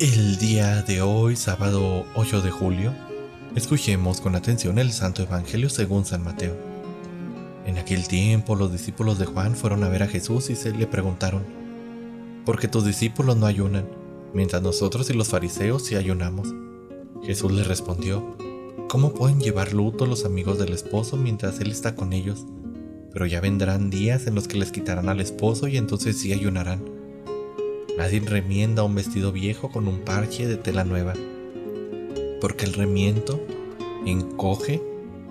El día de hoy, sábado 8 de julio, escuchemos con atención el Santo Evangelio según San Mateo. En aquel tiempo los discípulos de Juan fueron a ver a Jesús y se le preguntaron, ¿por qué tus discípulos no ayunan, mientras nosotros y los fariseos sí ayunamos? Jesús les respondió, ¿cómo pueden llevar luto los amigos del esposo mientras él está con ellos? Pero ya vendrán días en los que les quitarán al esposo y entonces sí ayunarán. Nadie remienda un vestido viejo con un parche de tela nueva, porque el remiento encoge,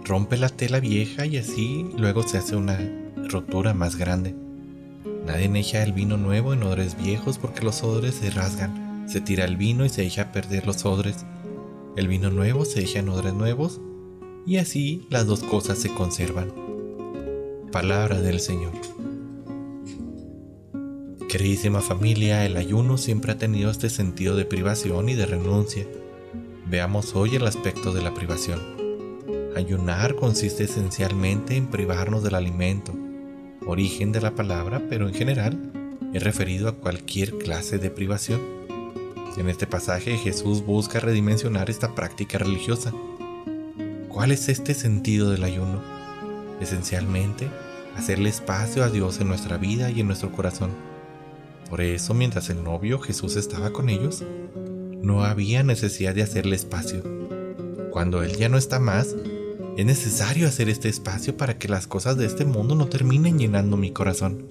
rompe la tela vieja y así luego se hace una rotura más grande. Nadie echa el vino nuevo en odres viejos porque los odres se rasgan. Se tira el vino y se echa a perder los odres. El vino nuevo se echa en odres nuevos y así las dos cosas se conservan. Palabra del Señor. Queridísima familia, el ayuno siempre ha tenido este sentido de privación y de renuncia. Veamos hoy el aspecto de la privación. Ayunar consiste esencialmente en privarnos del alimento, origen de la palabra, pero en general es referido a cualquier clase de privación. En este pasaje Jesús busca redimensionar esta práctica religiosa. ¿Cuál es este sentido del ayuno? Esencialmente, hacerle espacio a Dios en nuestra vida y en nuestro corazón por eso, mientras el novio Jesús estaba con ellos, no había necesidad de hacerle espacio. Cuando Él ya no está más, es necesario hacer este espacio para que las cosas de este mundo no terminen llenando mi corazón.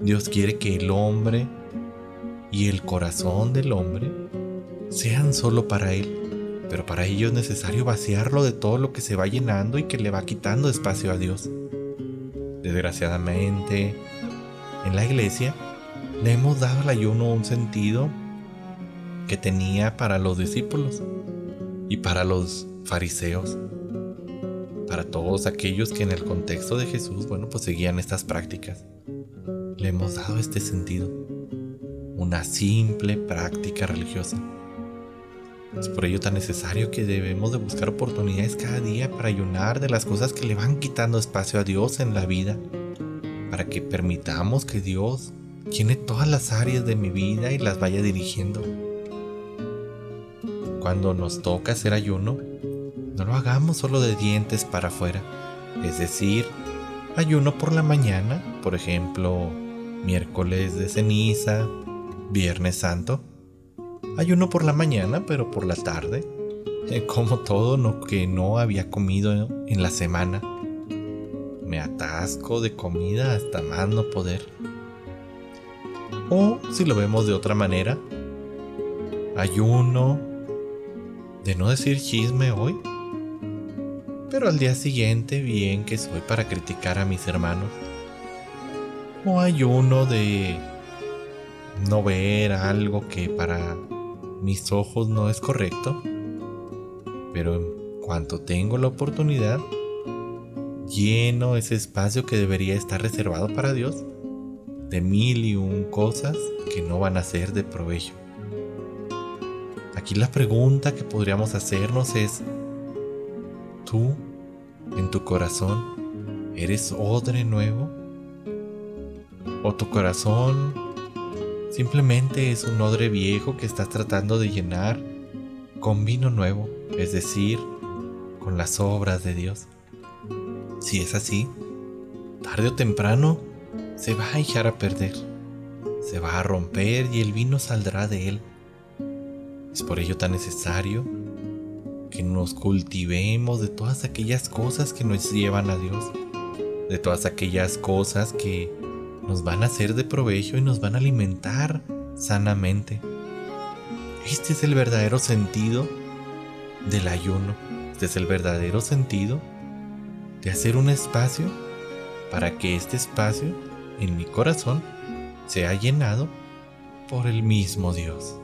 Dios quiere que el hombre y el corazón del hombre sean solo para Él, pero para ello es necesario vaciarlo de todo lo que se va llenando y que le va quitando espacio a Dios. Desgraciadamente, en la iglesia, le hemos dado al ayuno un sentido que tenía para los discípulos y para los fariseos, para todos aquellos que en el contexto de Jesús, bueno, pues seguían estas prácticas. Le hemos dado este sentido, una simple práctica religiosa. Es por ello tan necesario que debemos de buscar oportunidades cada día para ayunar de las cosas que le van quitando espacio a Dios en la vida, para que permitamos que Dios llene todas las áreas de mi vida y las vaya dirigiendo. Cuando nos toca hacer ayuno, no lo hagamos solo de dientes para afuera, es decir, ayuno por la mañana, por ejemplo, miércoles de ceniza, viernes santo, ayuno por la mañana, pero por la tarde, como todo lo que no había comido en la semana. Me atasco de comida hasta más no poder. O si lo vemos de otra manera, ayuno de no decir chisme hoy, pero al día siguiente bien que soy para criticar a mis hermanos. O ayuno de no ver algo que para mis ojos no es correcto, pero en cuanto tengo la oportunidad, lleno ese espacio que debería estar reservado para Dios de mil y un cosas que no van a ser de provecho. Aquí la pregunta que podríamos hacernos es, ¿tú en tu corazón eres odre nuevo? ¿O tu corazón simplemente es un odre viejo que estás tratando de llenar con vino nuevo, es decir, con las obras de Dios? Si es así, tarde o temprano se va a echar a perder, se va a romper y el vino saldrá de él. Es por ello tan necesario que nos cultivemos de todas aquellas cosas que nos llevan a Dios, de todas aquellas cosas que nos van a hacer de provecho y nos van a alimentar sanamente. Este es el verdadero sentido del ayuno. Este es el verdadero sentido de hacer un espacio para que este espacio en mi corazón se ha llenado por el mismo Dios.